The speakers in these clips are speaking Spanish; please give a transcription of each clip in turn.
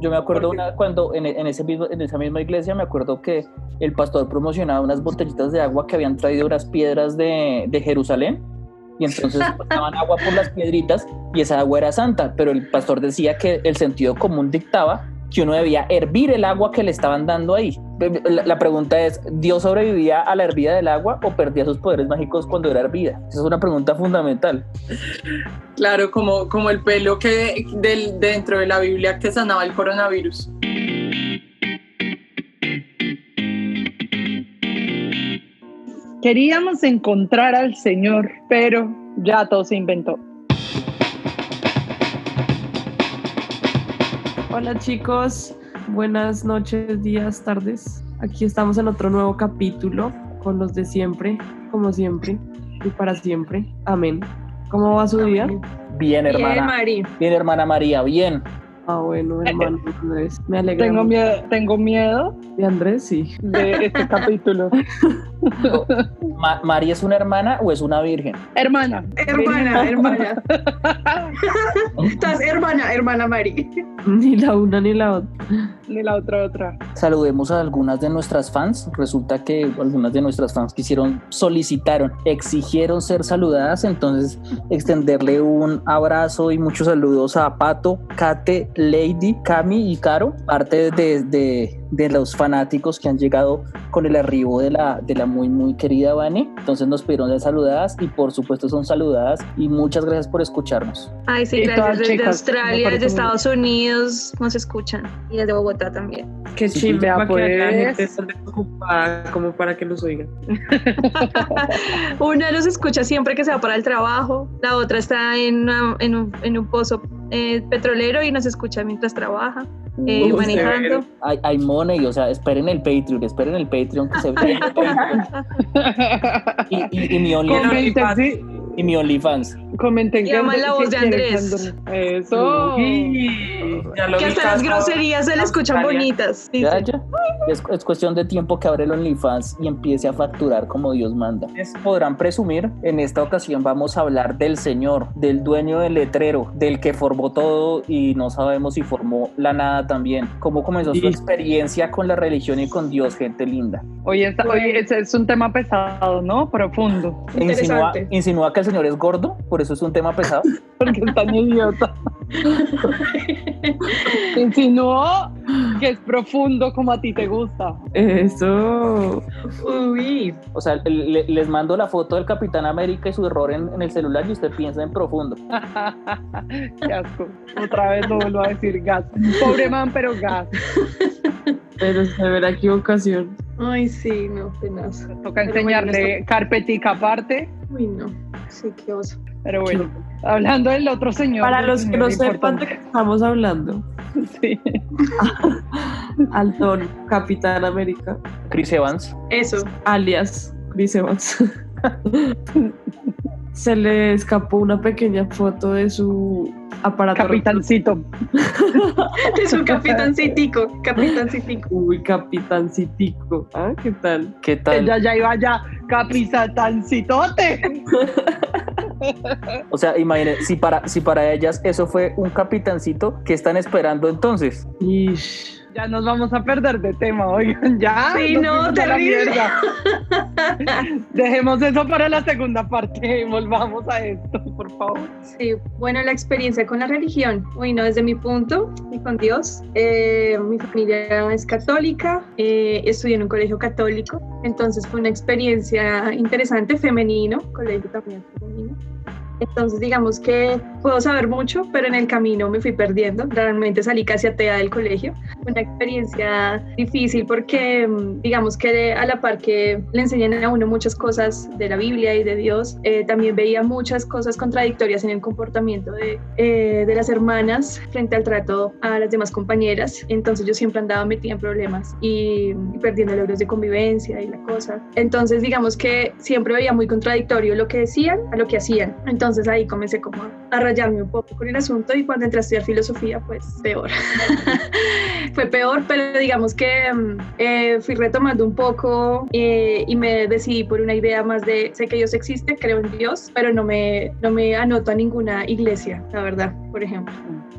Yo, me acuerdo una, cuando en, en, ese mismo, en esa misma iglesia, me acuerdo que el pastor promocionaba unas botellitas de agua que habían traído unas piedras de, de Jerusalén y entonces pasaban agua por las piedritas y esa agua era santa, pero el pastor decía que el sentido común dictaba que uno debía hervir el agua que le estaban dando ahí. La, pregunta es, ¿Dios sobrevivía a la hervida del agua o perdía sus poderes mágicos cuando era hervida? Esa es una pregunta fundamental. Claro, como, como el pelo que del, dentro de la Biblia que sanaba el coronavirus. Queríamos encontrar al Señor, pero ya todo se inventó. Hola chicos, buenas noches, días, tardes. Aquí estamos en otro nuevo capítulo con los de siempre, como siempre y para siempre. Amén. ¿Cómo va su día? Bien, hermana. Bien, bien hermana María, bien. Ah, bueno, hermano Andrés, me alegra. Tengo miedo, tengo miedo. De Andrés, sí. De este capítulo. ¿María es una hermana o es una virgen? Hermana. Hermana, hermana. Estás hermana, hermana Mari. Ni la una ni la otra. Ni la otra, otra. Saludemos a algunas de nuestras fans. Resulta que algunas de nuestras fans quisieron, solicitaron, exigieron ser saludadas. Entonces, extenderle un abrazo y muchos saludos a Pato, Kate, Lady, Cami y Caro, parte de, de, de los fanáticos que han llegado con el arribo de la, de la muy, muy querida Vani. Entonces nos pidieron de saludadas y por supuesto son saludadas y muchas gracias por escucharnos. Ay, sí, gracias. Desde Australia, desde Estados Unidos nos escuchan y desde Bogotá también. Qué chimba, para pues. que la gente esté ocupada como para que nos oigan. Una nos escucha siempre que se va para el trabajo, la otra está en, en, un, en un pozo eh, petrolero y nos escucha mientras trabaja. Eh, manejando. Hay, hay, money, o sea, esperen el Patreon, esperen el Patreon que se ve. y, y, y mi OnlyFans. Y mi OnlyFans. Comenten que la voz de Andrés. Eso. que hasta las groserías se le escuchan bonitas. Ya, ya. Es, es, cuestión de tiempo que abre el OnlyFans y empiece a facturar como Dios manda. Podrán presumir, en esta ocasión vamos a hablar del Señor, del dueño del letrero, del que formó todo y no sabemos si formó la nada también. ¿Cómo comenzó su experiencia con la religión y con Dios, gente linda? Oye, oye ese es un tema pesado, ¿no? Profundo. Insinúa, insinúa que el Señor es gordo, por eso es un tema pesado. Porque es tan idiota. Insinuó que es profundo como a ti te gusta. Eso. Uy. O sea, le, les mando la foto del Capitán América y su error en, en el celular y usted piensa en profundo. Qué asco. Otra vez lo vuelvo a decir gas. Pobre man, pero gas. Pero se verá equivocación. Ay, sí, no, penas. Toca enseñarle carpetica aparte. Uy, no. Sí, qué oso. Pero bueno, hablando del otro señor. Para los que no sepan de qué estamos hablando. Sí. Alton, Capitán América. Chris Evans. Eso. Alias Chris Evans. Se le escapó una pequeña foto de su aparato. Capitancito. de su capitancitico. Capitancitico. Uy, capitancitico. Ah, ¿qué tal? ¿Qué tal? Ya, ya iba ya. Capitancitote. O sea, imagínense, si para, si para ellas eso fue un capitancito, ¿qué están esperando entonces? Ish. Ya nos vamos a perder de tema, oigan, ya. Sí, no, terrible. Dejemos eso para la segunda parte, volvamos a esto, por favor. Sí, bueno, la experiencia con la religión, bueno, desde mi punto y con Dios, eh, mi familia es católica, eh, estudié en un colegio católico, entonces fue una experiencia interesante, femenino, colegio también femenino. Entonces, digamos que puedo saber mucho, pero en el camino me fui perdiendo. Realmente salí casi atea del colegio. Una experiencia difícil porque, mm, digamos que a la par que le enseñan a uno muchas cosas de la Biblia y de Dios, eh, también veía muchas cosas contradictorias en el comportamiento de, eh, de las hermanas frente al trato a las demás compañeras. Entonces, yo siempre andaba metida en problemas y, y perdiendo logros de convivencia y la cosa. Entonces, digamos que siempre veía muy contradictorio lo que decían a lo que hacían. Entonces, ahí comencé como a rayarme un poco con el asunto y cuando entré a estudiar filosofía, pues peor. Fue peor, pero digamos que mm, eh, fui retomando un poco eh, y me decidí por una idea más de, sé que Dios existe, creo en Dios, pero no me, no me anoto a ninguna iglesia, la verdad, por ejemplo.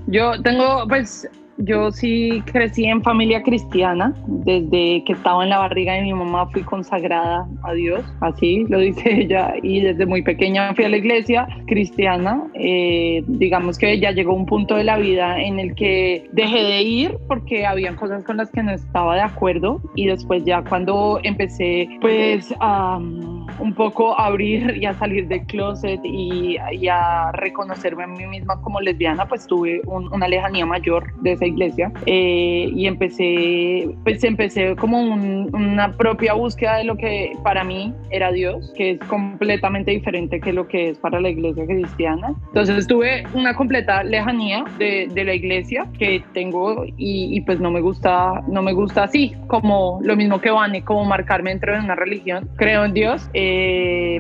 Yo tengo, pues, yo sí crecí en familia cristiana. Desde que estaba en la barriga de mi mamá fui consagrada a Dios, así lo dice ella, y desde muy pequeña fui a la iglesia cristiana. Eh, digamos que ya llegó un punto de la vida en el que dejé de ir porque habían cosas con las que no estaba de acuerdo y después ya cuando empecé pues a un poco abrir y a salir del closet y, a reconocerme a mí misma como lesbiana, pues tuve una lejanía mayor de esa iglesia eh, y empecé, pues empecé como una propia búsqueda de lo que para mí era Dios, que es completamente diferente que lo que es para la iglesia cristiana. Entonces tuve una completa lejanía de, de la iglesia que tengo y, y, pues no me gusta, no me gusta así, como lo mismo que Vane, como marcarme dentro de una religión. Creo en Dios. Eh,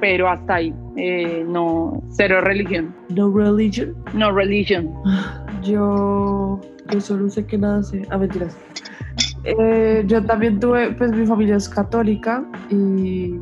pero hasta ahí, eh, no, cero religión. No religion. No religion. Yo, yo solo sé que nada sé. Ah, mentiras. Eh, yo también tuve, pues mi familia es católica y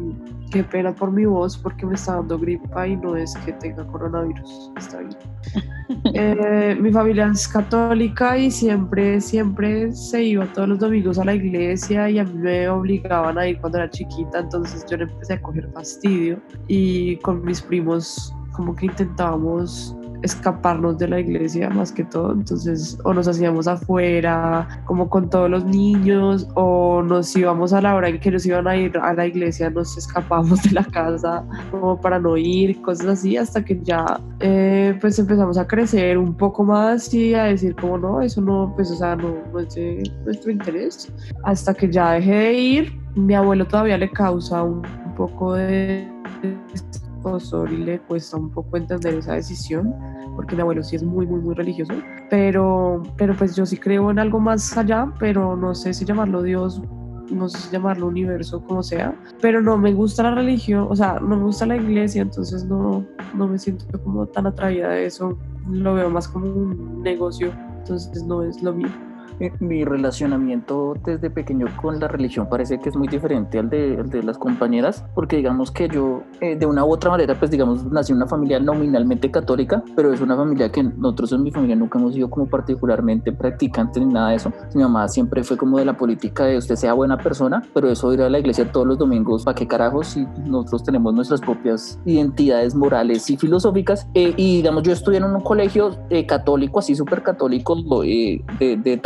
qué pena por mi voz porque me está dando gripa y no es que tenga coronavirus, está bien. Eh, mi familia es católica y siempre, siempre se iba todos los domingos a la iglesia y a mí me obligaban a ir cuando era chiquita, entonces yo le empecé a coger fastidio y con mis primos como que intentábamos escaparnos de la iglesia más que todo, entonces o nos hacíamos afuera como con todos los niños o nos íbamos a la hora en que nos iban a ir a la iglesia, nos escapamos de la casa como para no ir, cosas así, hasta que ya eh, pues empezamos a crecer un poco más y a decir como no, eso no, pues o sea, no, no es de nuestro interés, hasta que ya dejé de ir, mi abuelo todavía le causa un, poco de y le cuesta un poco entender esa decisión, porque mi abuelo sí es muy, muy, muy religioso, pero, pero pues yo sí creo en algo más allá, pero no sé si llamarlo Dios, no sé si llamarlo universo, como sea, pero no me gusta la religión, o sea, no me gusta la iglesia, entonces no, no me siento como tan atraída de eso, lo veo más como un negocio, entonces no es lo mío. Eh, mi relacionamiento desde pequeño con la religión parece que es muy diferente al de, de las compañeras, porque digamos que yo eh, de una u otra manera, pues digamos, nací en una familia nominalmente católica, pero es una familia que nosotros en mi familia nunca hemos sido como particularmente practicantes ni nada de eso. Mi mamá siempre fue como de la política de usted sea buena persona, pero eso ir a la iglesia todos los domingos, ¿para qué carajos si nosotros tenemos nuestras propias identidades morales y filosóficas? Eh, y digamos, yo estudié en un colegio católico, así súper católico, de, de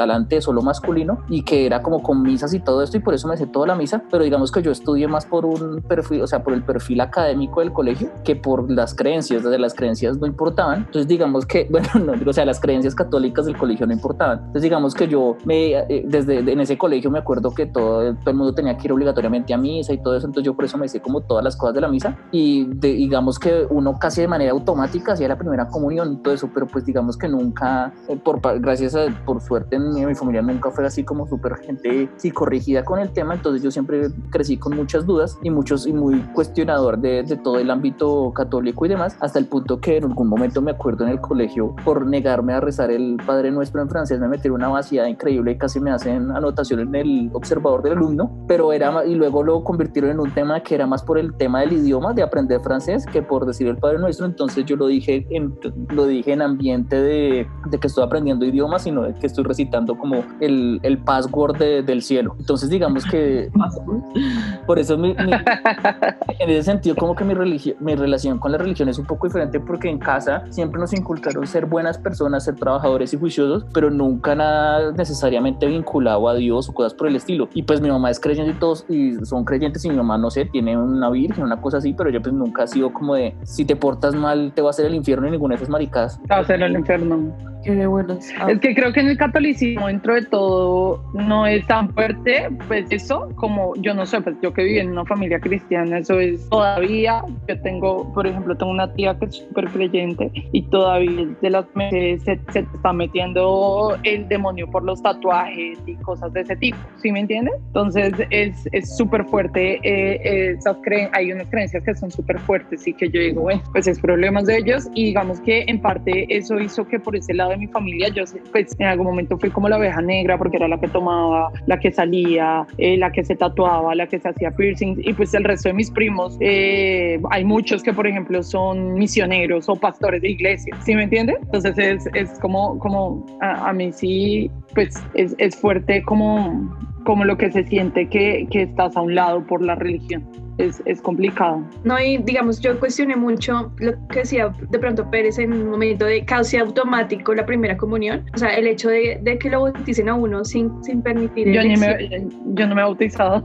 solo masculino y que era como con misas y todo esto y por eso me sé toda la misa, pero digamos que yo estudié más por un perfil, o sea, por el perfil académico del colegio que por las creencias, desde las creencias no importaban. Entonces digamos que, bueno, no o sea, las creencias católicas del colegio no importaban. Entonces digamos que yo me, eh, desde en ese colegio me acuerdo que todo, todo el mundo tenía que ir obligatoriamente a misa y todo eso, entonces yo por eso me sé como todas las cosas de la misa y digamos que uno casi de manera automática hacía la primera comunión y todo eso, pero pues digamos que nunca, eh, por, gracias a, por suerte en mi familia nunca fue así como súper gente corrigida con el tema, entonces yo siempre crecí con muchas dudas y muchos y muy cuestionador de, de, todo el ámbito católico y demás, hasta el punto que en algún momento me acuerdo en el colegio por negarme a rezar el Padre Nuestro en francés me metieron una vaciada increíble y casi me hacen anotación en el observador del alumno, pero era y luego lo convirtieron en un tema que era más por el tema del idioma, de aprender francés, que por decir el Padre Nuestro, entonces yo lo dije en, lo dije en ambiente de, de que estoy aprendiendo idiomas, sino de que estoy recitando como el, el password del cielo. Entonces digamos que por eso en ese sentido como que mi, mi relación con la religión es un poco diferente porque en casa siempre nos inculcaron ser buenas personas, ser trabajadores y juiciosos, pero nunca nada necesariamente vinculado a Dios o cosas por el estilo. Y pues mi mamá es creyente y todos y son creyentes y mi mamá no sé, tiene una virgen, una cosa así, pero yo pues nunca ha sido como de si te portas mal te va a hacer el infierno y ninguna de esas maricadas. va a hacer el infierno. Qué bueno. Es que creo que en el catolicismo, dentro de todo, no es tan fuerte, pues eso, como yo no sé, pues yo que viví en una familia cristiana, eso es todavía. Yo tengo, por ejemplo, tengo una tía que es súper creyente y todavía de las meses se, se, está metiendo el demonio por los tatuajes y cosas de ese tipo, ¿sí me entiendes? Entonces es súper fuerte. Eh, esas creen hay unas creencias que son súper fuertes y que yo digo, bueno, pues es problemas de ellos y digamos que en parte eso hizo que por ese lado de mi familia, yo pues en algún momento fui como la oveja negra porque era la que tomaba, la que salía, eh, la que se tatuaba, la que se hacía piercing y pues el resto de mis primos, eh, hay muchos que por ejemplo son misioneros o pastores de iglesia, ¿sí me entiendes? Entonces es, es como, como a, a mí sí, pues es, es fuerte como como lo que se siente que, que estás a un lado por la religión es, es, complicado. No, y digamos, yo cuestioné mucho lo que decía de pronto Pérez en un momento de cauce automático la primera comunión, o sea, el hecho de, de que lo bauticen a uno sin, sin permitir. Yo, ni me, yo no me he bautizado.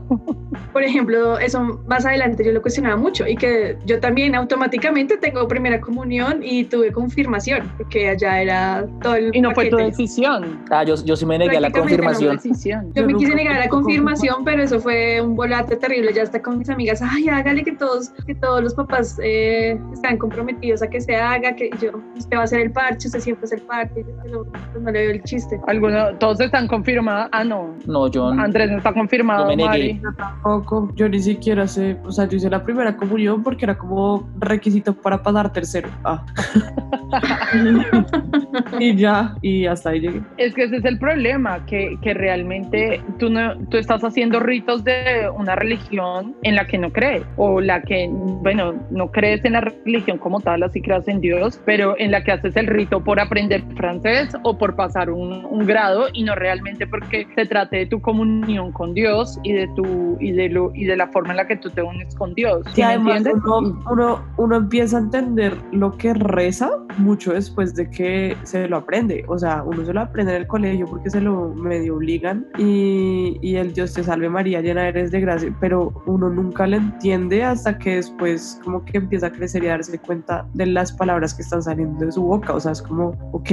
Por ejemplo, eso más adelante yo lo cuestionaba mucho y que yo también automáticamente tengo primera comunión y tuve confirmación, porque allá era todo el. Y no fue tu decisión. Ah, yo, yo sí me negué a la confirmación. Yo, yo me quise negar a la confirmación, pero eso fue un volate terrible. Ya está con mis amigas ay, hágale que todos, que todos los papás eh, están comprometidos a que se haga, que yo, usted va a hacer el parche, usted siempre hace el parche, yo, pues no le veo el chiste. ¿Alguno, todos están confirmados? Ah, no. No, yo Andrés no está confirmado, no me Mari. Yo tampoco, yo ni siquiera sé, o sea, yo hice la primera comunión porque era como requisito para pasar tercero. Ah. y ya, y hasta ahí llegué. Es que ese es el problema, que, que realmente tú, no, tú estás haciendo ritos de una religión en la que no crees, o la que, bueno, no crees en la religión como tal, así creas en Dios, pero en la que haces el rito por aprender francés o por pasar un, un grado y no realmente porque se trate de tu comunión con Dios y de tu y de lo y de la forma en la que tú te unes con Dios. ¿sí además uno, uno, uno empieza a entender lo que reza mucho después de que se lo aprende. O sea, uno se lo aprende en el colegio porque se lo medio obligan y, y el Dios te salve María, llena eres de gracia, pero uno nunca le entiende hasta que después como que empieza a crecer y a darse cuenta de las palabras que están saliendo de su boca. O sea, es como, ok,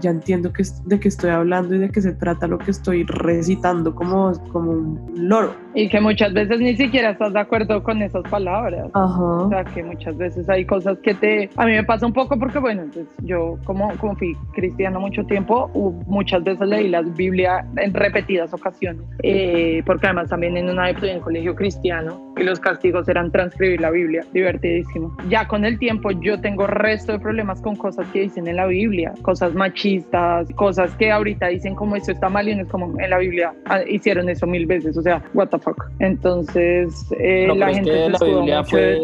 ya entiendo que, de qué estoy hablando y de qué se trata lo que estoy recitando como, como un loro. Y que muchas veces ni siquiera estás de acuerdo con esas palabras. Ajá. O sea, que muchas veces hay cosas que te... A mí me pasa un poco porque, bueno, yo como, como fui cristiano mucho tiempo, muchas veces leí la Biblia en repetidas ocasiones, eh, porque además también en una época en el colegio cristiano y los castigos eran transcribir la Biblia, divertidísimo. Ya con el tiempo yo tengo resto de problemas con cosas que dicen en la Biblia, cosas machistas, cosas que ahorita dicen como eso está mal y no es como en la Biblia ah, hicieron eso mil veces, o sea, what the fuck. Entonces, eh, No, la es gente que se la Biblia fue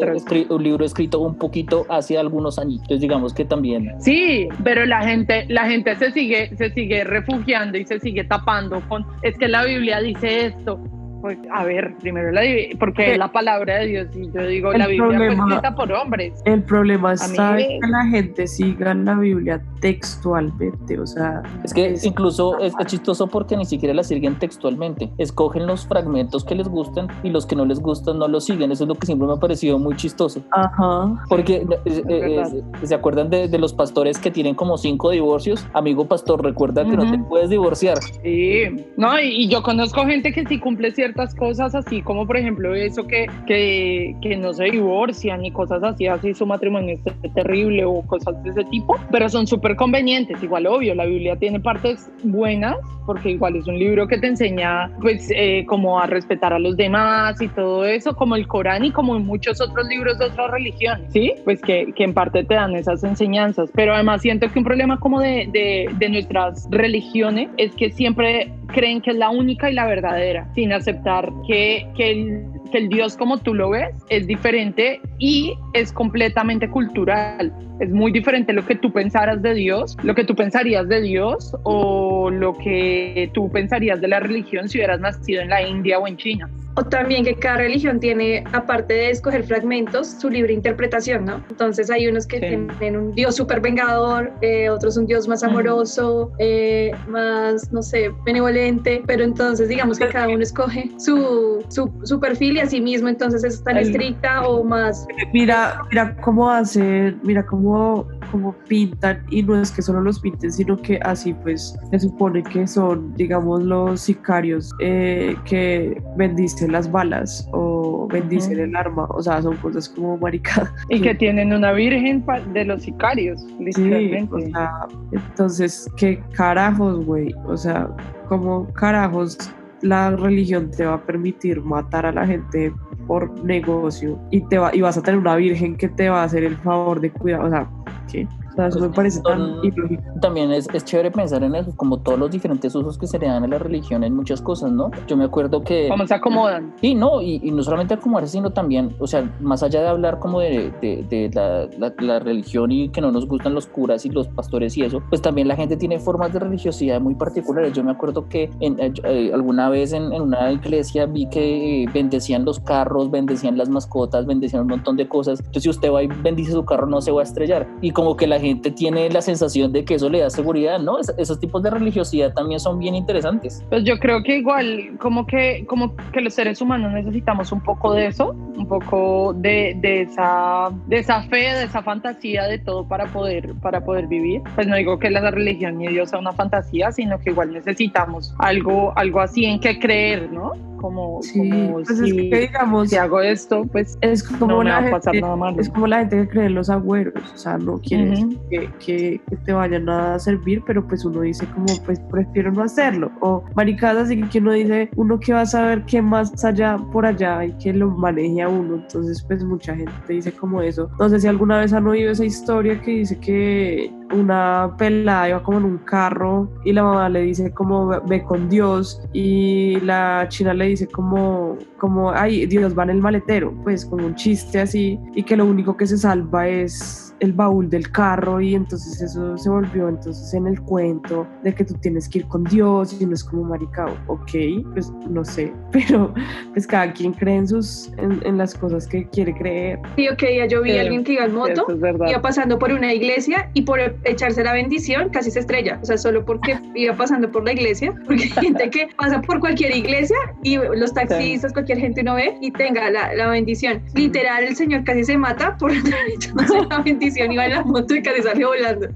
un libro escrito un poquito hace algunos años. Entonces digamos que también Sí, pero la gente, la gente se sigue, se sigue refugiando y se sigue tapando con, es que la Biblia dice esto. Pues, a ver, primero la porque es la palabra de Dios y yo digo, El la Biblia problema- fue escrita por hombres. El problema está que la gente siga la Biblia textualmente, o sea, Es que Es- incluso es, es chistoso porque ni siquiera la siguen textualmente. Escogen los fragmentos que les gustan y los que no les gustan no los siguen. Eso es lo que siempre me ha parecido muy chistoso. ajá. Porque eh, eh, eh, se acuerdan de, de los pastores que tienen como cinco divorcios. Amigo pastor, recuerda que no te puedes divorciar. Sí, no, y, y yo conozco gente que sí cumple ciertas cosas así, como por ejemplo eso que, que, que no se divorcian y cosas así, así su matrimonio es terrible o cosas de ese tipo, pero son súper convenientes, igual obvio, la Biblia tiene partes buenas, porque igual es un libro que te enseña pues eh, como a respetar a los demás y todo eso, como el Corán y como muchos otros libros de otras religiones, ¿sí? Pues que, que en parte te dan esas enseñanzas, pero además siento que un problema como de, de, de nuestras religiones es que siempre creen que es la única y la verdadera, sin aceptar que, que que el Dios como tú lo ves es diferente y es completamente cultural. Es muy diferente lo que tú pensaras de Dios, lo que tú pensarías de Dios o lo que tú pensarías de la religión si hubieras nacido en la India o en China. O también que cada religión tiene, aparte de escoger fragmentos, su libre interpretación, ¿no? Entonces hay unos que Sí. tienen un Dios súper vengador, eh, otros un Dios más amoroso, eh, más, no sé, benevolente, pero entonces digamos que cada uno escoge su, su, su perfil y a sí mismo, entonces es tan estricta o más... Mira, mira cómo hacen, mira cómo, cómo pintan, y no es que solo los pinten, sino que así pues se supone que son, digamos, los sicarios eh, que bendicen las balas o bendicen el arma, o sea, son cosas como maricadas. Y que tienen una virgen de los sicarios, Sí, literalmente. o sea, entonces, ¿qué carajos, güey? O sea, ¿cómo carajos la religión te va a permitir matar a la gente por negocio y te va y vas a tener una virgen que te va a hacer el favor de cuidar? O sea, ¿qué? Sea, eso me parece tan ilógico. También es, es chévere pensar en eso, como todos los diferentes usos que se le dan a la religión en muchas cosas, ¿no? Yo me acuerdo que... ¿Cómo se acomodan? Sí, no, y, y no solamente acomodarse, sino también, o sea, más allá de hablar como de, de, de la, la, la religión y que no nos gustan los curas y los pastores y eso, pues también la gente tiene formas de religiosidad muy particulares. Yo me acuerdo que en, eh, eh, alguna vez en, en, una iglesia vi que eh, bendecían los carros, bendecían las mascotas, bendecían un montón de cosas. Entonces, si usted va y bendice su carro, no se va a estrellar. Y como que la gente tiene la sensación de que eso le da seguridad, ¿no? Es, esos tipos de religiosidad también son bien interesantes. Pues yo creo que igual, como que, como que los seres humanos necesitamos un poco de eso, un poco de, de, esa, de esa fe, de esa fantasía de todo para poder, para poder vivir. Pues no digo que la religión ni Dios sea una fantasía, sino que igual necesitamos algo, algo así en que creer, ¿no? Como, Sí, como pues si, es que digamos, si hago esto, pues es como, no me la va a pasar gente, nada malo. es como la gente que cree en los agüeros, o sea, no quiere Ujú. decir que, que, que te vayan a servir, pero pues uno dice como, pues prefiero no hacerlo, o maricadas, así que uno dice, uno que va a saber qué más allá por allá y que lo maneje a uno, entonces pues mucha gente dice como eso. No sé si alguna vez han oído esa historia que dice que una pelada iba como en un carro y la mamá le dice como ve- con Dios y la china le dice como como ay Dios va en el maletero pues como un chiste así y que lo único que se salva es el baúl del carro y entonces eso se volvió entonces en el cuento de que tú tienes que ir con Dios y no es como maricao ok pues no sé pero pues cada quien cree en sus en, en las cosas que quiere creer. Sí, ok, ya yo vi Sí, a alguien que iba en moto es iba pasando por una iglesia y por echarse la bendición casi se estrella, o sea, solo porque iba pasando por la iglesia, porque hay gente que pasa por cualquier iglesia y los taxistas, cualquier gente no ve y tenga la, la bendición. Literal, el señor casi se mata por la bendición, iba en la moto y casi salió volando.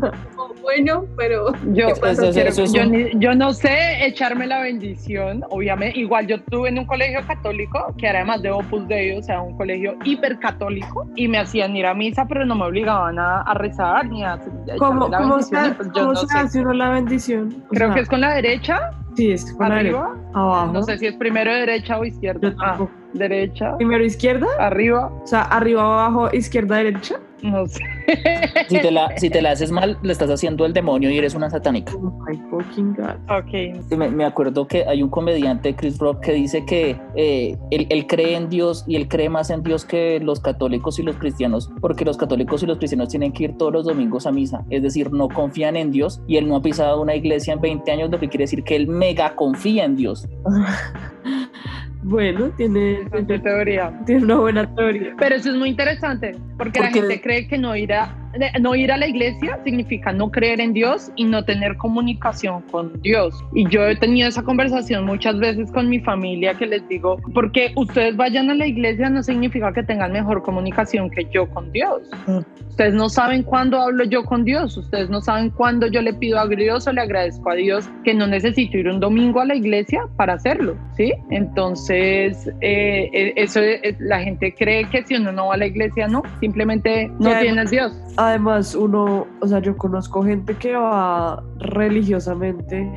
Como, bueno, pero Yo, yo, un- ni- yo no sé echarme la bendición, obviamente. Igual yo estuve en un colegio católico, que era además de Opus Dei, o sea, un colegio hipercatólico, y me hacían ir a misa, pero no me obligaban a, a rezar ni a, a echarme ¿Cómo, la cómo se, pues yo cómo no se sé. hace uno la bendición? O Creo sea, que es con la derecha, sí, es con la derecha. arriba. abajo. No sé si es primero derecha o izquierda. Yo Ah. Derecha, Primero izquierda, arriba, o sea, arriba, abajo, izquierda, derecha. no sé. Si te, la, si te la haces mal, le estás haciendo el demonio y eres una satánica. Oh my fucking god. Ok. Me, me acuerdo que hay un comediante, Chris Rock, que dice que eh, él, él cree en Dios y él cree más en Dios que los católicos y los cristianos, porque los católicos y los cristianos tienen que ir todos los domingos a misa, es decir, no confían en Dios y él no ha pisado una iglesia en 20 años, lo que quiere decir que él mega confía en Dios. Bueno, tiene, Interesante teoría. tiene una buena teoría. Pero eso es muy interesante, porque, la gente cree que no ir, a, de- no ir a la iglesia significa no creer en Dios y no tener comunicación con Dios. Y yo he tenido esa conversación muchas veces con mi familia que les digo, porque ustedes vayan a la iglesia no significa que tengan mejor comunicación que yo con Dios. Mm. Ustedes no saben cuándo hablo yo con Dios, ustedes no saben cuándo yo le pido a Dios o le agradezco a Dios que no necesito ir un domingo a la iglesia para hacerlo, ¿sí? Entonces, eh, eh, eso es- la gente cree que si uno no va a la iglesia, no, simplemente no tienes Dios. Además, uno, o sea, yo conozco gente que va religiosamente,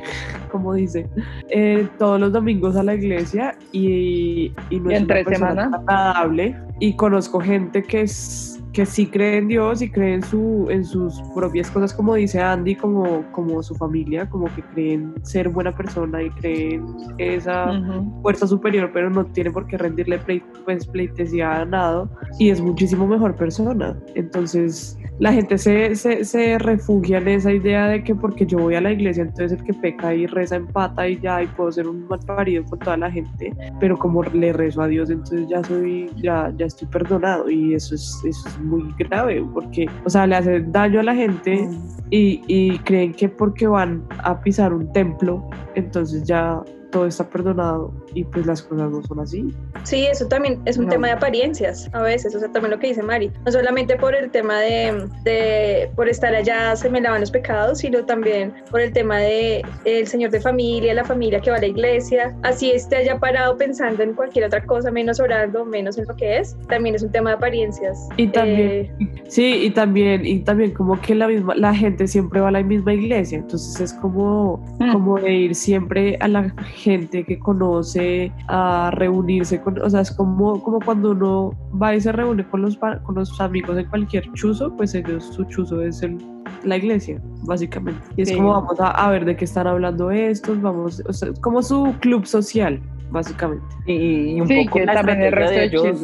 como dice, eh, todos los domingos a la iglesia y, y no ¿Y es una persona agradable. Y conozco gente que es que sí cree en Dios y cree en, su, en sus propias cosas, como dice Andy, como, como su familia, como que creen ser buena persona y creen esa Ujú. fuerza superior, pero no tiene por qué rendirle plei- pues, pleitesía a nada y es muchísimo mejor persona. Entonces, la gente se, se, se refugia en esa idea de que porque yo voy a la iglesia, entonces el que peca y reza empata y ya, y puedo ser un mal parido con toda la gente, pero como le rezo a Dios, entonces ya soy, ya, ya estoy perdonado y eso es, eso es muy grave porque, o sea, le hace daño a la gente y, y creen que porque van a pisar un templo, entonces ya todo está perdonado y pues las cosas no son así. Sí, eso también es un No. tema de apariencias a veces, o sea, también lo que dice Mari, no solamente por el tema de, de por estar allá se me lavan los pecados, sino también por el tema de el señor de familia, la familia que va a la iglesia, así esté allá parado pensando en cualquier otra cosa, menos orando, menos en lo que es, también es un tema de apariencias. Y también- Eh, Sí, y también, y también como que la misma, la gente siempre va a la misma iglesia, entonces es como, Mm. como de ir siempre a la gente que conoce, a reunirse con, o sea, es como, como cuando uno va y se reúne con los, con los amigos en cualquier chuzo, pues ellos, su chuzo es el, la iglesia, básicamente. Y es como vamos a, a, ver de qué están hablando estos, vamos, o sea, como su club social básicamente. Y, un poco la estrategia de ellos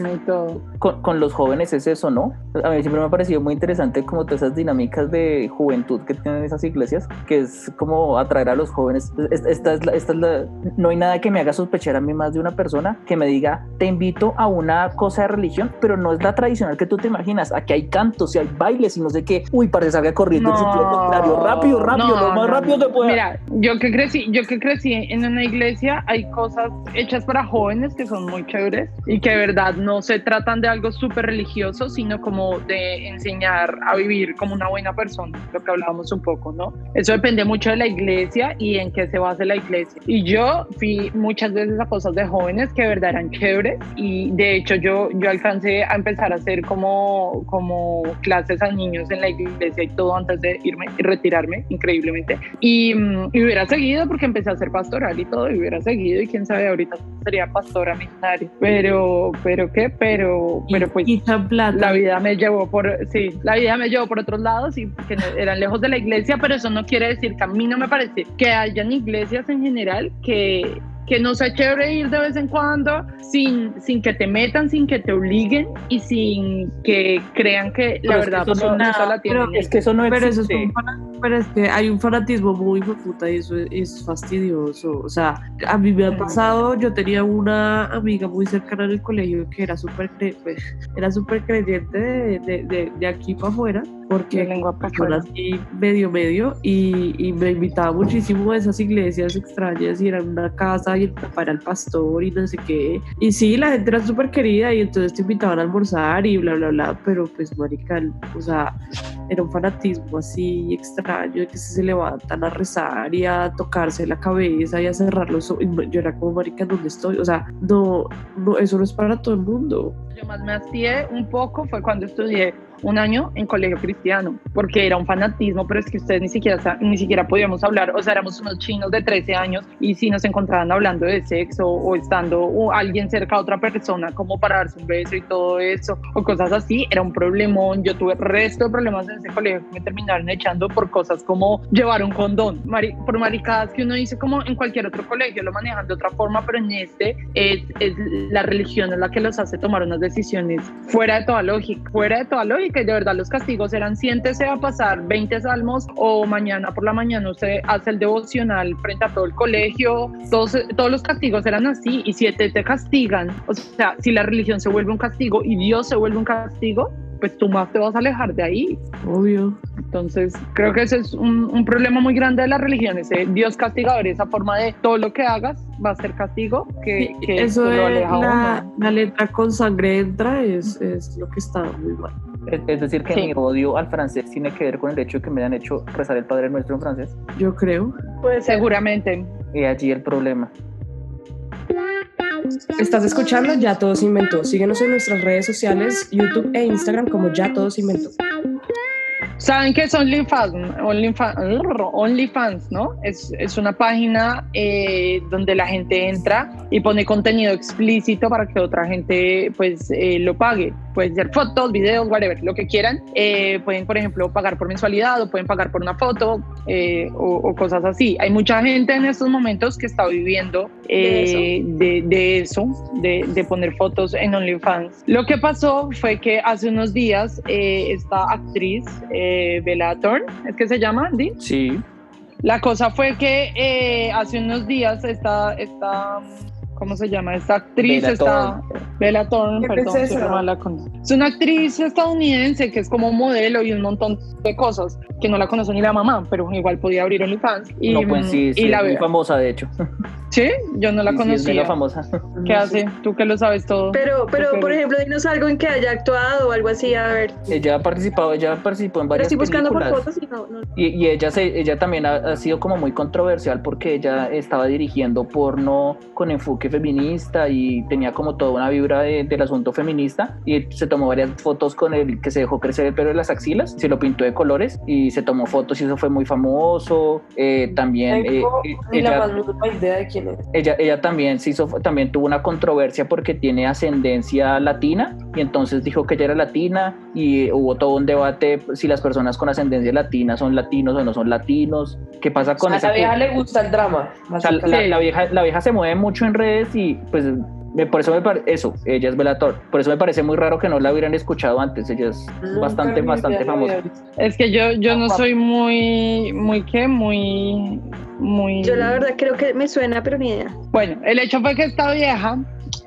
con, con, los jóvenes es eso, ¿no? A mí siempre me ha parecido muy interesante como todas esas dinámicas de juventud que tienen esas iglesias, que es como atraer a los jóvenes. Esta es la, esta es la, no hay nada que me haga sospechar a mí más de una persona que me diga, te invito a una cosa de religión, pero no es la tradicional que tú te imaginas. Aquí hay cantos y hay bailes y no sé qué. Uy, parece salga corriendo no, en sentido contrario. Rápido, rápido, lo más rápido que pueda. Mira, yo que crecí, yo que crecí en una iglesia, hay cosas hechas para jóvenes que son muy chéveres y que de verdad no se tratan de algo súper religioso, sino como de enseñar a vivir como una buena persona, lo que hablábamos un poco, ¿no? Eso depende mucho de la iglesia y en qué se basa la iglesia. Y yo fui muchas veces a cosas de jóvenes que de verdad eran chéveres y de hecho yo, yo alcancé a empezar a hacer como, como clases a niños en la iglesia y todo antes de irme y retirarme, increíblemente. Y, mm, y hubiera seguido porque empecé a hacer pastoral y todo, y hubiera seguido y quién sabe ahorita sería pastora misionaria. Pero, pero qué, pero, pero pues la vida me llevó por, sí, la vida me llevó por otros lados y que eran lejos de la iglesia, pero eso no quiere decir que a mí no me parece que hayan iglesias en general que que no sea chévere ir de vez en cuando sin, sin que te metan, sin que te obliguen y sin que crean que la verdad es no, la tienen. Pero es que eso no pero Eso es pero es que hay un fanatismo muy puta y eso es, fastidioso. O sea, a mí me ha pasado, yo tenía una amiga muy cercana en el colegio que era súper pues, era súper creyente de, de, de, aquí para afuera porque lengua yo así medio medio y, y, me invitaba muchísimo a esas iglesias extrañas y era una casa papá era el pastor y no sé qué. Y sí la gente era súper querida y entonces te invitaban a almorzar y bla bla bla. Pero pues marica o sea era un fanatismo así extraño que se levantan a rezar y a tocarse la cabeza y a cerrar los ojos yo era como marica ¿dónde estoy? o sea no, no eso no es para todo el mundo. Yo más me hastié un poco fue cuando estudié un año en colegio cristiano, porque era un fanatismo, pero es que ustedes ni siquiera, ni siquiera podíamos hablar, o sea, éramos unos chinos de 13 años y si nos encontraban hablando de sexo o estando o alguien cerca a otra persona como para darse un beso y todo eso, o cosas así, era un problemón. Yo tuve resto de problemas en ese colegio que me terminaron echando por cosas como llevar un condón, por maricadas que uno dice como en cualquier otro colegio lo manejan de otra forma, pero en este es, es la religión es la que los hace tomar unas decisiones fuera de toda lógica, fuera de toda lógica que de verdad los castigos eran siéntese a pasar 20 salmos o mañana por la mañana usted hace el devocional frente a todo el colegio. Todos, todos los castigos eran así y si te, te castigan, o sea, si la religión se vuelve un castigo y Dios se vuelve un castigo, pues tú más te vas a alejar de ahí. Obvio. Entonces, creo que ese es un, un problema muy grande de las religiones. ¿eh? Dios castigador, esa forma de todo lo que hagas va a ser castigo. Que, que eso de la, la, letra con sangre entra es, es lo que está muy mal. Es decir, que mi odio al francés tiene que ver con el hecho de que me han hecho rezar el Padre Nuestro en francés. Yo creo. Pues seguramente. Y allí el problema. Estás escuchando Ya Todos Inventó. Síguenos en nuestras redes sociales, YouTube e Instagram como Ya Todos Inventó. ¿Saben qué es OnlyFans? OnlyFans, ¿no? Es, es una página eh, donde la gente entra y pone contenido explícito para que otra gente pues eh, lo pague. Pueden ser fotos, videos, whatever, lo que quieran. Eh, pueden, por ejemplo, pagar por mensualidad o pueden pagar por una foto o, cosas así. Hay mucha gente en estos momentos que está viviendo de eso, de, de, poner fotos en OnlyFans. Lo que pasó fue que hace unos días esta actriz... Thorne, ¿es que se llama? ¿Di? Sí. La cosa fue que eh, hace unos días esta, esta, ¿cómo se llama? Esta actriz Bella está... Bella Thorne, perdón, es, es una actriz estadounidense que es como modelo y un montón de cosas que no la conoce ni la mamá, pero igual podía abrir OnlyFans. Y, no, pues sí, sí, y la es muy famosa, de hecho. Sí, yo no la conocía. Sí, es famosa. ¿Qué hace? Tú que lo sabes todo. Pero, pero por ejemplo, dinos algo en que haya actuado o algo así, a ver. Ella ha participado, ella participó en varias pero estoy buscando películas. por fotos y no. no. Y, y, ella, se, ella también ha, ha, sido como muy controversial porque ella estaba dirigiendo porno con enfoque feminista y tenía como toda una vibra de, del asunto feminista y se tomó varias fotos con el que se dejó crecer el pelo de las axilas, se lo pintó de colores y se tomó fotos y eso fue muy famoso. Eh, también... Eh, ella. Ella, ella también se hizo, también tuvo una controversia porque tiene ascendencia latina y entonces dijo que ella era latina y hubo todo un debate si las personas con ascendencia latina son latinos o no son latinos. ¿Qué pasa con a esa la vieja le gusta el drama. o sea, la, la vieja, la vieja se mueve mucho en redes y pues me, por eso me parece, eso, ella es Velator, por eso me parece muy raro que no la hubieran escuchado antes, ella es Nunca bastante, bastante famosa. Es que yo, yo no soy muy, muy qué, muy, muy... Yo la verdad creo que me suena, pero ni idea. Bueno, el hecho fue que esta vieja,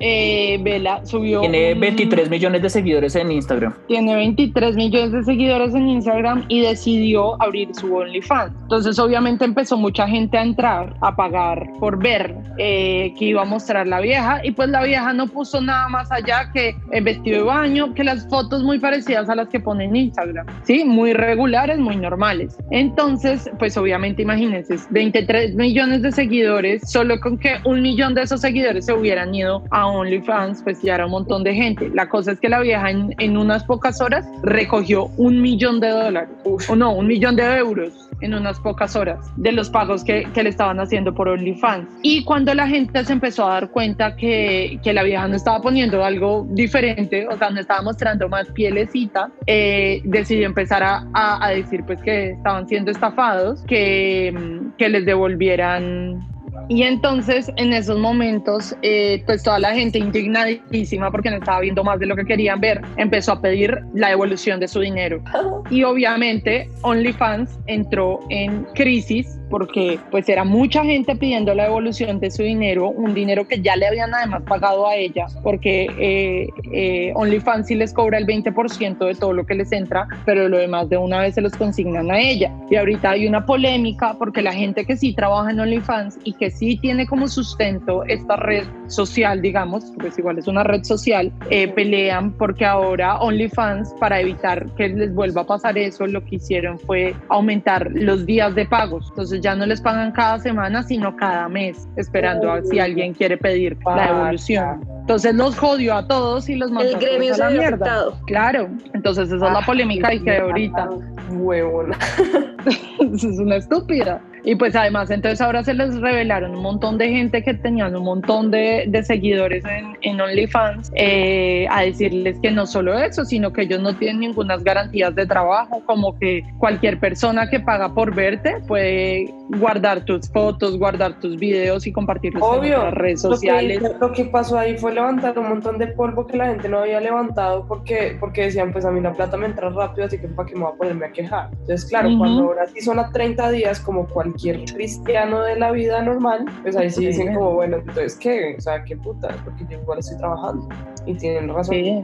eh, Vela, subió... Tiene un- 23 millones de seguidores en Instagram. tiene 23 millones de seguidores en Instagram y decidió abrir su OnlyFans. Entonces, obviamente, empezó mucha gente a entrar, a pagar por ver eh, que iba a mostrar la vieja. Y pues la vieja no puso nada más allá que el vestido de baño, que las fotos muy parecidas a las que pone en Instagram. Sí, muy regulares, muy normales. Entonces, pues obviamente, imagínense, 23 millones de seguidores, solo con que un millón de esos seguidores se hubieran ido a OnlyFans, pues ya era un montón de gente. La cosa es que la vieja en, en unas pocas horas recogió un millón de dólares, o no, un millón de euros en unas pocas horas de los pagos que, que le estaban haciendo por OnlyFans. Y cuando la gente se empezó a dar cuenta que, que la vieja no estaba poniendo algo diferente, o sea, no estaba mostrando más pielecita, eh, decidió empezar a, a- a decir pues que estaban siendo estafados, que, que les devolvieran y entonces en esos momentos, eh, pues toda la gente indignadísima porque no estaba viendo más de lo que querían ver, empezó a pedir la devolución de su dinero. Y obviamente OnlyFans entró en crisis porque pues era mucha gente pidiendo la devolución de su dinero, un dinero que ya le habían además pagado a ella, porque eh, eh, OnlyFans sí les cobra el 20% de todo lo que les entra, pero lo demás de una vez se los consignan a ella. Y ahorita hay una polémica porque la gente que sí trabaja en OnlyFans y que sí tiene como sustento esta red social, digamos, pues igual es una red social, eh, pelean porque ahora OnlyFans, para evitar que les vuelva a pasar eso, lo que hicieron fue aumentar los días de pagos. Entonces ya no les pagan cada semana, sino cada mes, esperando a si alguien quiere pedir la devolución. Entonces los jodió a todos y los mandó El gremio a se la mierda. afectado. Claro, entonces esa es la polémica y que ahorita Huevona. es una estúpida. Y pues además entonces ahora se les revelaron un montón de gente que tenían un montón de, de seguidores en, en OnlyFans eh, a decirles que no solo eso, sino que ellos no tienen ninguna garantías de trabajo, como que cualquier persona que paga por verte puede guardar tus fotos, guardar tus videos y compartirlos Obvio. en las redes Lo que, sociales. lo que pasó ahí fue levantar un montón de polvo que la gente no había levantado porque, porque decían, pues a mí la plata me entra rápido, así que para qué me voy a ponerme a quejar. Entonces, claro, cuando ahora sí son a 30 días, como cualquier cristiano de la vida normal, pues ahí sí dicen como, bueno, entonces, ¿qué? O sea, ¿qué putas? Porque yo igual estoy trabajando. Y tienen razón. Sí.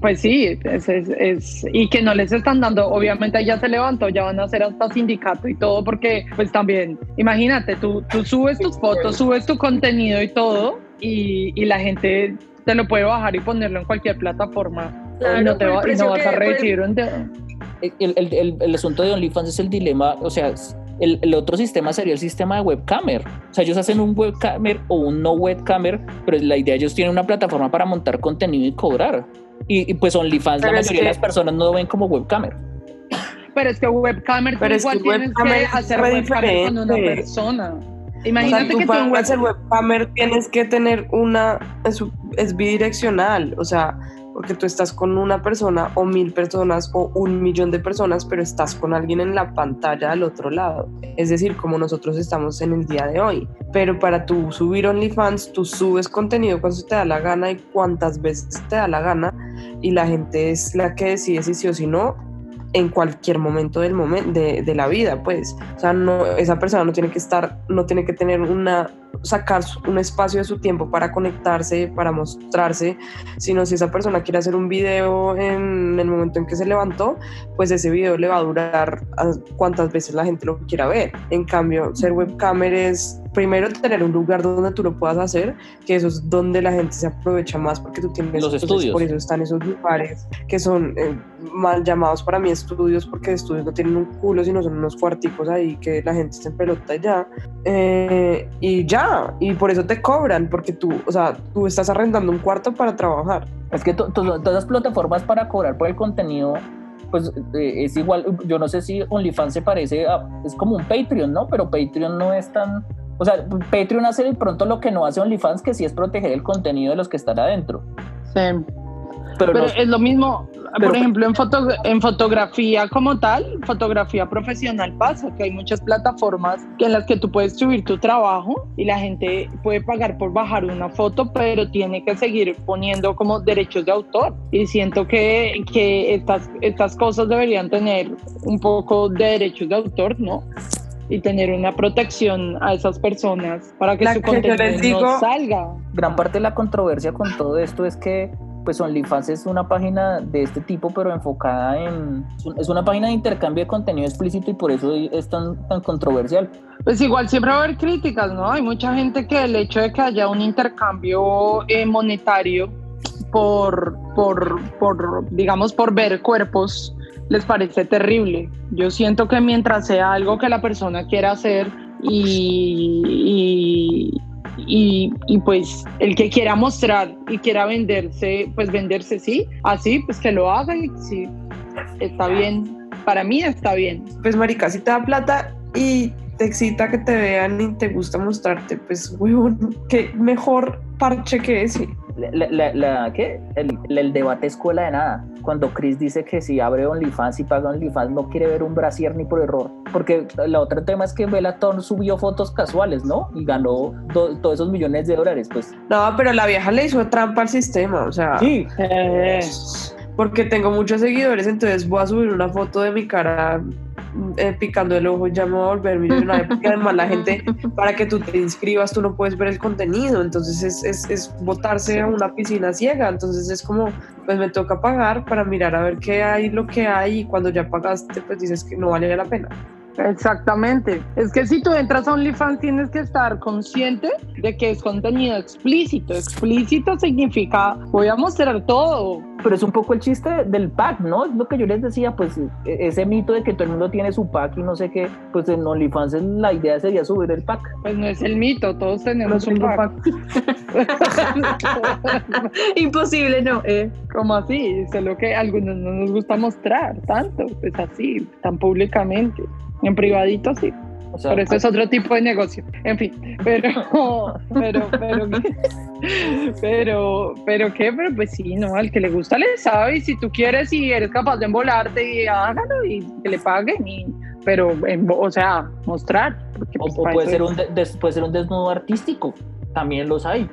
Pues sí, es, es- es- y que no les están dando, obviamente ya se levantó, ya van a hacer hasta sindicato y todo, porque pues también, imagínate, tú, tú subes tus fotos, subes tu contenido y todo, y, y la gente te lo puede bajar y ponerlo en cualquier plataforma, Claro, y no, te va- y no vas a recibir un... El, el- el- el asunto de OnlyFans es el dilema, o sea, el, el otro sistema sería el sistema de webcamer. O sea, ellos hacen un webcamer o un no webcamer, pero la idea ellos tienen una plataforma para montar contenido y cobrar. Y, y pues OnlyFans, la Pero es mayoría de que- las personas no lo ven como webcamer. Pero es que webcamer, tú Pero es igual que tienes webcamer que es hacer webcamer con una persona. O sea, Imagínate tú que tú en para ser webcamer tienes que tener una, es, es bidireccional, o sea, porque tú estás con una persona o mil personas o un millón de personas, pero estás con alguien en la pantalla al otro lado. Es decir, como nosotros estamos en el día de hoy. Pero para tú subir OnlyFans, tú subes contenido cuando te da la gana y cuantas veces te da la gana y la gente es la que decide si sí o si no en cualquier momento del momento de, de la vida, pues. O sea, no, esa persona no tiene que estar, no tiene que tener una, sacar un espacio de su tiempo para conectarse, para mostrarse, sino si esa persona quiere hacer un video en el momento en que se levantó, pues ese video le va a durar a cuantas veces la gente lo quiera ver. En cambio, ser webcamer es primero tener un lugar donde tú lo puedas hacer, que eso es donde la gente se aprovecha más porque tú tienes Los estudios. por eso están esos lugares que son eh, mal llamados para mí estudios porque estudios no tienen un culo sino son unos cuarticos ahí que la gente se pelota ya Eh, y ya y por eso te cobran porque tú o sea tú estás arrendando un cuarto para trabajar Es que to- to- todas las plataformas para cobrar por el contenido, pues eh, es igual. Yo no sé si OnlyFans se parece a. Es como un Patreon, ¿no? Pero Patreon no es tan. O sea, Patreon hace de pronto lo que no hace OnlyFans, que sí es proteger el contenido de los que están adentro. Sí. Pero, Pero no- es lo mismo, Pero- por ejemplo, en, foto, en fotografía como tal, fotografía profesional pasa, que hay muchas plataformas en las que tú puedes subir tu trabajo y la gente puede pagar por bajar una foto, pero tiene que seguir poniendo como derechos de autor. Y siento que, que estas, estas cosas deberían tener un poco de derechos de autor, ¿no? Y tener una protección a esas personas para que La su que contenido les digo- no salga. gran parte de la controversia con todo esto es que pues OnlyFans es una página de este tipo, pero enfocada en... Es una página de intercambio de contenido explícito y por eso es tan, tan controversial. Pues igual siempre va a haber críticas, ¿no? Hay mucha gente que el hecho de que haya un intercambio eh, monetario por, por, por, digamos, por ver cuerpos, les parece terrible. Yo siento que mientras sea algo que la persona quiera hacer y, y, pues el que quiera mostrar y quiera venderse, pues venderse sí, así, pues que lo haga y sí, está bien. Para mí está bien. Pues marica, si te da plata y te excita que te vean y te gusta mostrarte, pues huevón, qué mejor parche que ese. La, la- la- ¿qué? El, el debate escuela de nada. Cuando Chris dice que si abre OnlyFans y paga OnlyFans no quiere ver un brasier ni por error. Porque el otro tema es que Bellator subió fotos casuales, ¿no? Y ganó do- todos esos millones de dólares. Pues No, pero la vieja le hizo trampa al sistema, o sea, sí, Eh, porque tengo muchos seguidores, entonces voy a subir una foto de mi cara eh, picando el ojo, ya me voy a volver millonario, porque además la gente, para que tú te inscribas, tú no puedes ver el contenido, entonces es, es, es botarse a una piscina ciega, entonces es como, pues me toca pagar para mirar a ver qué hay, lo que hay, y cuando ya pagaste, pues dices que no vale la pena. Exactamente. Es que si tú entras a OnlyFans tienes que estar consciente de que es contenido explícito. Explícito significa voy a mostrar todo. pero es un poco el chiste del pack, ¿no? Es lo que yo les decía, pues e- ese mito de que todo el mundo tiene su pack y no sé qué, pues en OnlyFans la idea sería subir el pack. Pues no es el mito, todos tenemos un pack. Imposible, no. eh. Como así, solo que a algunos no nos gusta mostrar tanto, pues así, tan públicamente. En privadito sí. O sea, Pero eso es otro tipo de negocio. En fin, pero, pero, pero, pero, pero qué, pero pues sí, no, al que le gusta le sabe y si tú quieres y eres capaz de embolarte y hágalo y que le paguen y, pero, en- o sea, mostrar. porque, o, pues, o puede ser un de- puede ser un desnudo artístico, también los hay.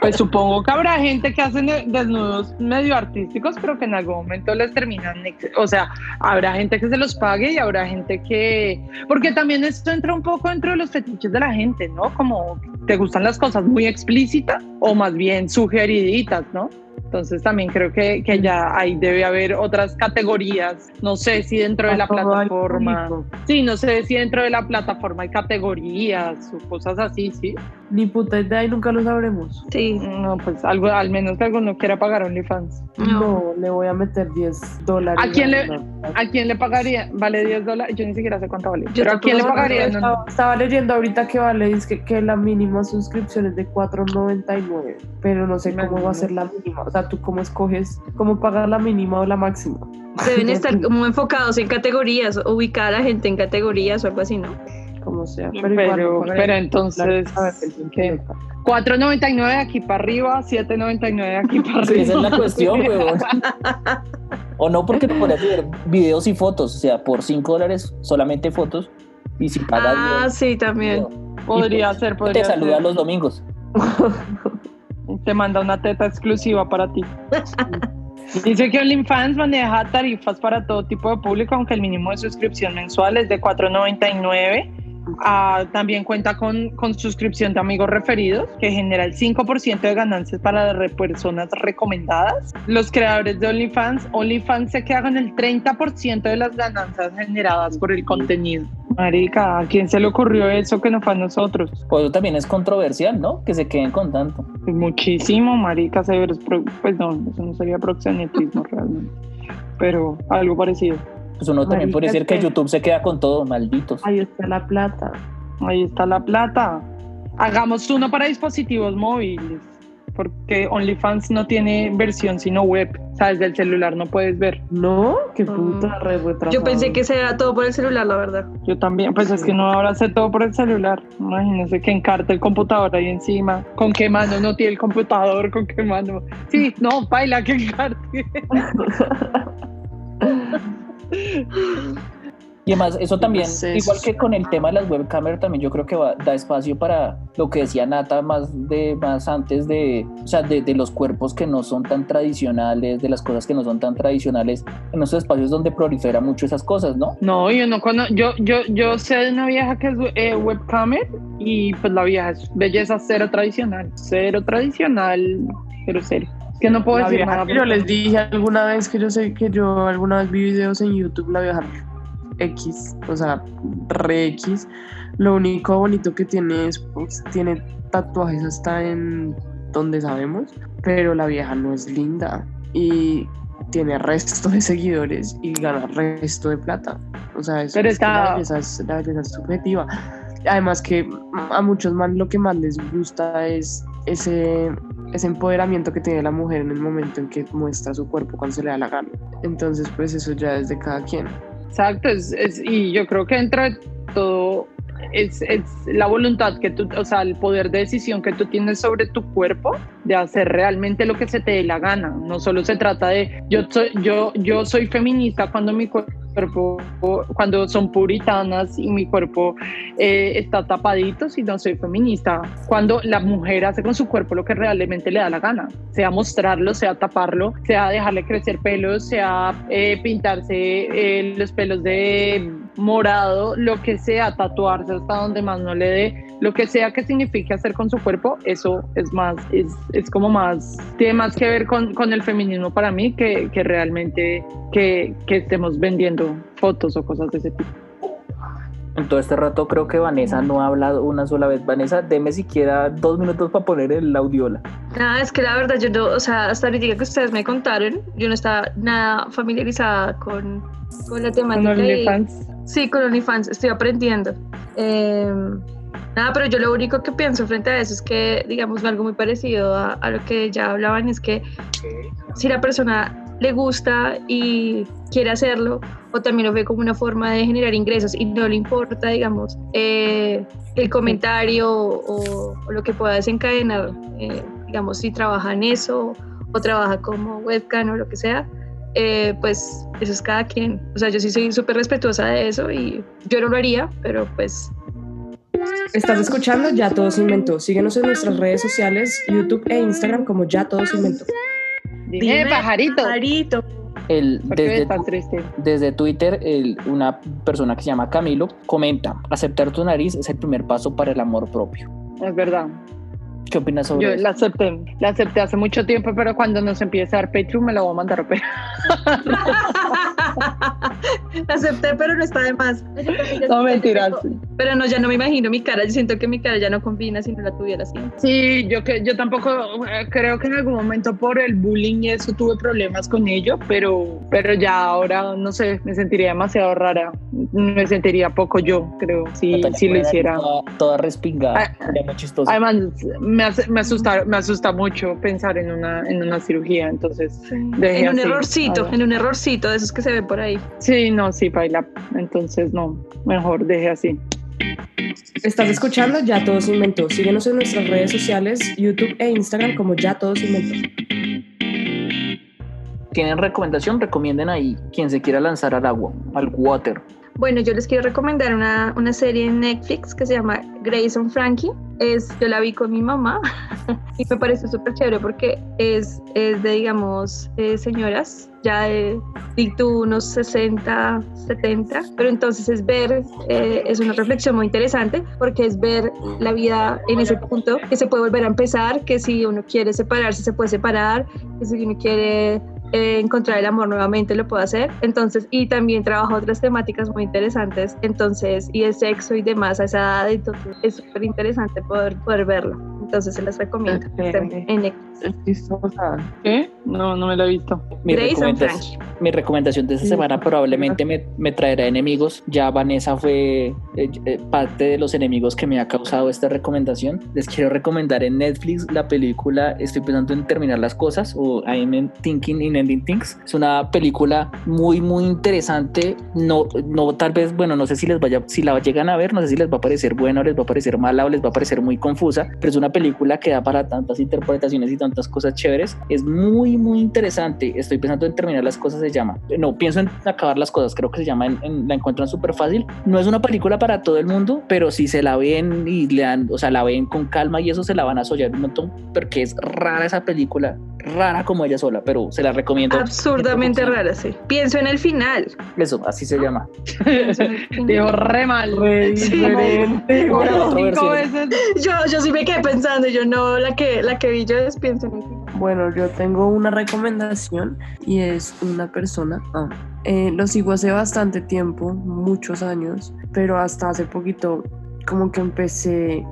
Pues supongo que habrá gente que hace ne- desnudos medio artísticos, pero que en algún momento les terminan, o sea, habrá gente que se los pague y habrá gente que, porque también esto entra un poco dentro de los fetiches de la gente, ¿no? Como te gustan las cosas muy explícitas o más bien sugeriditas, ¿no? Entonces también creo que, que ya ahí debe haber otras categorías, no sé si dentro de la plataforma, sí, no sé si dentro de la plataforma hay categorías o cosas así, sí. Ni puta idea y nunca lo sabremos. Sí. No, pues algo, al menos que alguno quiera pagar OnlyFans. No, le voy a meter 10 dólares. ¿A quién le- No. ¿A quién le pagaría? ¿Vale 10 dólares? Yo ni siquiera sé cuánto vale. Yo ¿Pero a quién le pagaría? No, Estaba, estaba leyendo ahorita que vale, es que, que la mínima suscripción es de 4.99, pero no sé cómo va a ser la mínima. O sea, tú cómo escoges cómo pagar la mínima o la máxima. Deben estar como enfocados en categorías, ubicar a la gente en categorías o algo así, ¿no? Como sea. Pero, Pero, igual, pero, entonces, ¿qué? 4.99 de aquí para arriba, 7.99 de aquí para Sí, arriba. esa es la cuestión, weón. O no, porque te podrías ver videos y fotos, o sea, por 5 dólares solamente fotos y si pagas Ah, video, sí, también. video. Podría Y ser, te podría saluda ser. los domingos. Te manda una teta exclusiva para ti. Dice que OnlyFans maneja tarifas para todo tipo de público, aunque el mínimo de suscripción mensual es de 4.99. Ah, también cuenta con, con suscripción de amigos referidos, que genera el 5% de ganancias para las personas recomendadas. Los creadores de OnlyFans, OnlyFans se queda con el 30% de las ganancias generadas por el contenido. Marica, ¿a quién se le ocurrió eso que no fue a nosotros? Pues eso también es controversial, ¿no? Que se queden con tanto. Muchísimo, marica, severo, es pro- pues no, eso no sería proxenetismo realmente, pero algo parecido. Pues uno también puede decir que que- YouTube se queda con todo, malditos. Ahí está la plata. Ahí está la plata. Hagamos uno para dispositivos móviles. Porque OnlyFans no tiene versión sino web. O sea, desde el celular no puedes ver. No, qué Mm. puta re retrasado. Yo pensé que sea todo por el celular, la verdad. Yo también, pues es que no ahora hace todo por el celular. Imagínense que encarte el computador ahí encima. ¿Con qué mano no tiene el computador? ¿Con qué mano? Sí, no, baila que encarte. Y además, eso también, Sí, igual que con el tema de las webcamers, también yo creo que va- da espacio para lo que decía Nata más de más antes de, o sea, de, de los cuerpos que no son tan tradicionales, de las cosas que no son tan tradicionales, en esos espacios donde prolifera mucho esas cosas, ¿no? No, yo no conozco, yo, yo, yo sé de una vieja que es eh, webcamer y pues la vieja es belleza cero tradicional, cero tradicional, pero cero. Que no puedo La decir nada. yo les dije alguna vez que yo sé que yo alguna vez vi videos en YouTube, la vieja X, o sea, re X. Lo único bonito que tiene es, pues, tiene tatuajes hasta en donde sabemos, pero la vieja no es linda y tiene resto de seguidores y gana resto de plata. O sea, eso Pero es que la está- belleza es, la belleza es subjetiva. Además que a muchos más lo que más les gusta es ese, ese empoderamiento que tiene la mujer en el momento en que muestra su cuerpo cuando se le da la gana. Entonces, pues eso ya es de cada quien. Exacto, es, es- y yo creo que dentro de todo es, es la voluntad que tú, o sea, el poder de decisión que tú tienes sobre tu cuerpo de hacer realmente lo que se te dé la gana. No solo se trata de yo soy, yo, yo soy feminista cuando mi cuerpo, cuando son puritanas y mi cuerpo eh, está tapadito, sino soy feminista cuando la mujer hace con su cuerpo lo que realmente le da la gana, sea mostrarlo, sea taparlo, sea dejarle crecer pelos, sea eh, pintarse eh, los pelos de morado, lo que sea, tatuarse hasta donde más no le dé, lo que sea que signifique hacer con su cuerpo, eso es más, es, es como más, tiene más que ver con, con el feminismo para mí que, que realmente que, que estemos vendiendo fotos o cosas de ese tipo. En todo este rato creo que Vanessa no ha hablado una sola vez. Vanessa, deme siquiera dos minutos para poner el audiola. Nada, es que la verdad yo no, o sea, hasta ahorita que ustedes me contaron, yo no estaba nada familiarizada con, con la Con temática. y- OnlyFans. Sí, con OnlyFans, estoy aprendiendo. Eh, nada, pero yo lo único que pienso frente a eso es que, digamos, algo muy parecido a, a lo que ya hablaban, es que si la persona le gusta y quiere hacerlo, o también lo ve como una forma de generar ingresos y no le importa, digamos, eh, el comentario o, lo que pueda desencadenar, eh, digamos, si trabaja en eso o trabaja como webcam o lo que sea, eh, pues eso es cada quien. O sea, yo sí soy súper respetuosa de eso y yo no lo haría, pero pues Estás escuchando Ya Todo se Inventó. Síguenos en nuestras redes sociales, YouTube e Instagram como Ya Todo se Inventó. Dime, pajarito. Pajarito. El, ¿Por qué desde, estás triste? desde Twitter, el- una persona que se llama Camilo comenta, aceptar tu nariz es el primer paso para el amor propio. Es verdad. ¿Qué opinas sobre Yo eso? la acepté. La acepté hace mucho tiempo, pero cuando nos empiece a dar Patreon me la voy a mandar a acepté, pero no está de más. No, mentiras. Pero no, ya no me imagino mi cara. Yo siento que mi cara ya no combina si no la tuviera así. Sí, yo, que, yo tampoco eh, creo que en algún momento por el bullying y eso tuve problemas con ello, pero, pero ya ahora, no sé, me sentiría demasiado rara. Me sentiría poco yo, creo, si, si lo hiciera. Toda, toda respingada, Ah, sería muy chistoso. Además, me, hace- me, asusta, me asusta mucho pensar en una, en una cirugía, entonces dejé En un así. errorcito, en un errorcito de esos que se ven por ahí. Sí, no, sí, baila. Entonces, no, mejor deje así. Estás escuchando Ya Todo se Inventó. Síguenos en nuestras redes sociales, YouTube e Instagram como Ya Todo se Inventó. ¿Tienen recomendación? Recomienden ahí quien se quiera lanzar al agua, al water. Bueno, yo les quiero recomendar una, una serie en Netflix que se llama Grayson Frankie. Es, yo la vi con mi mamá y me parece súper chévere porque es, es de, digamos, eh, señoras ya de di tú, unos 60, 70, pero entonces es ver, eh, es una reflexión muy interesante porque es ver la vida en ese punto, que se puede volver a empezar, que si uno quiere separarse se puede separar, que si uno quiere eh, encontrar el amor nuevamente lo puedo hacer. Entonces, y también trabaja otras temáticas muy interesantes, entonces, y de sexo y demás a esa edad, entonces es súper interesante poder, poder verlo. Entonces se las recomiendo en. ¿Qué? No, no me la he visto. Mi, Grace and recomendación, mi recomendación de esta semana probablemente me, me traerá enemigos. Ya Vanessa fue eh, eh, parte de los enemigos que me ha causado esta recomendación. Les quiero recomendar en Netflix la película Estoy pensando en terminar las cosas o I'm Thinking in Ending Things. Es una película muy, muy interesante. No, no, tal vez, bueno, no sé si les vaya, si la llegan a ver, no sé si les va a parecer buena o les va a parecer mala o les va a parecer muy confusa, pero es una película que da para tantas interpretaciones y tantas cosas chéveres. Es muy, muy interesante. Estoy pensando en terminar las cosas, se llama. No, pienso en acabar las cosas, creo que se llama, en, en- la encuentran súper fácil. No es una película para todo el mundo, pero si se la ven y le dan, o sea, la ven con calma y eso se la van a sollar un montón, porque es rara esa película, rara como ella sola, pero se la recomiendo. Absurdamente rara, sí. Pienso en el final. Eso, así se llama. Digo, re mal. Re Sí. Yo, yo sí me quedé pensando, yo no, la que, la que vi yo. Bueno, yo tengo una recomendación y es una persona. ah, eh, lo sigo hace bastante tiempo, muchos años, pero hasta hace poquito como que empecé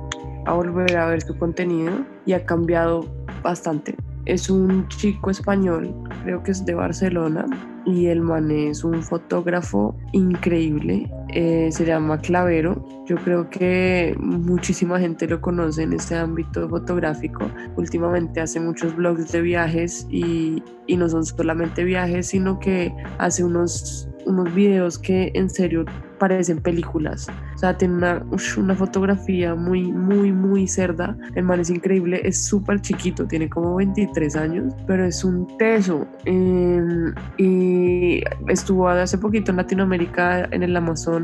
a volver a ver su contenido y ha cambiado bastante. Es un chico español, creo que es de Barcelona, y el man es un fotógrafo increíble. Eh, se llama Clavero. Yo creo que muchísima gente lo conoce en este ámbito fotográfico. Últimamente hace muchos blogs de viajes y, y no son solamente viajes, sino que hace unos, unos videos que en serio parecen películas. O sea, tiene una, una fotografía muy, muy, muy cerda. El man es increíble, es súper chiquito, tiene como 23 años, pero es un teso. Eh, y estuvo hace poquito en Latinoamérica, en el Amazonas,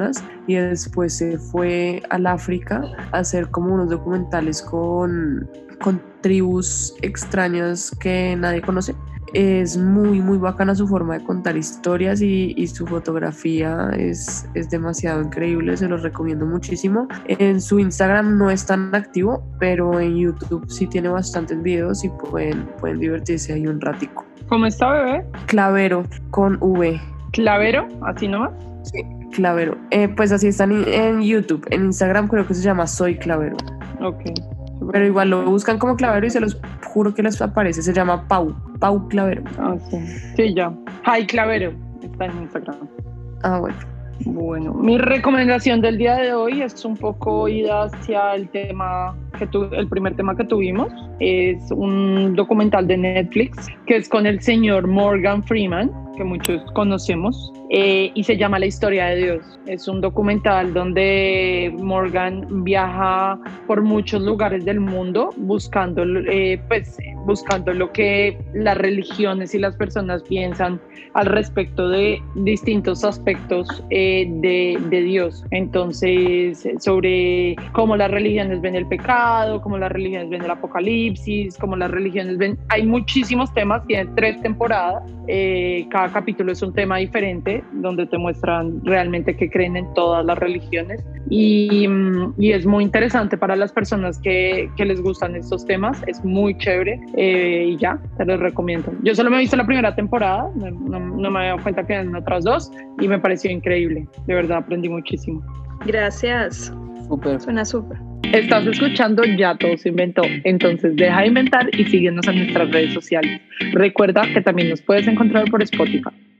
y después se fue al África a hacer como unos documentales con, con tribus extrañas que nadie conoce. Es muy, muy bacana su forma de contar historias y, y su fotografía es, es demasiado increíble, se los recomiendo muchísimo. En su Instagram no es tan activo, pero en YouTube sí tiene bastantes videos y pueden, pueden divertirse ahí un ratico. ¿Cómo está, bebé? Clavero con V. Clavero, así nomás. Sí, Clavero. Eh, pues así están en, YouTube. En Instagram creo que se llama Soy Clavero. Ok. Pero igual lo buscan como Clavero y se los juro que les aparece. Se llama Pau. Pau Clavero. Ah, sí. Sí, ya. Hi, Clavero. Está en Instagram. Ah, bueno. Bueno, mi recomendación del día de hoy es un poco ida hacia el tema que tu, el primer tema que tuvimos. Es un documental de Netflix que es con el señor Morgan Freeman, que muchos conocemos, eh, y se llama La historia de Dios. Es un documental donde Morgan viaja por muchos lugares del mundo buscando, eh, pues, buscando lo que las religiones y las personas piensan al respecto de distintos aspectos eh, de, de, Dios. Entonces, sobre cómo las religiones ven el pecado, cómo las religiones ven el apocalipsis, cómo las religiones ven... Hay muchísimos temas, tiene tres temporadas, eh, cada capítulo es un tema diferente, donde te muestran realmente que creen en todas las religiones. Y, y es muy interesante para las personas que, que, les gustan estos temas, es muy chévere eh, y ya, te los recomiendo. Yo solo me he visto la primera temporada, no, no, no me había dado cuenta que eran otras dos y me pareció increíble, de verdad aprendí muchísimo. Gracias. Súper. Suena súper. Estás escuchando Ya Todo se inventó, entonces deja de inventar y síguenos en nuestras redes sociales. Recuerda que también nos puedes encontrar por Spotify.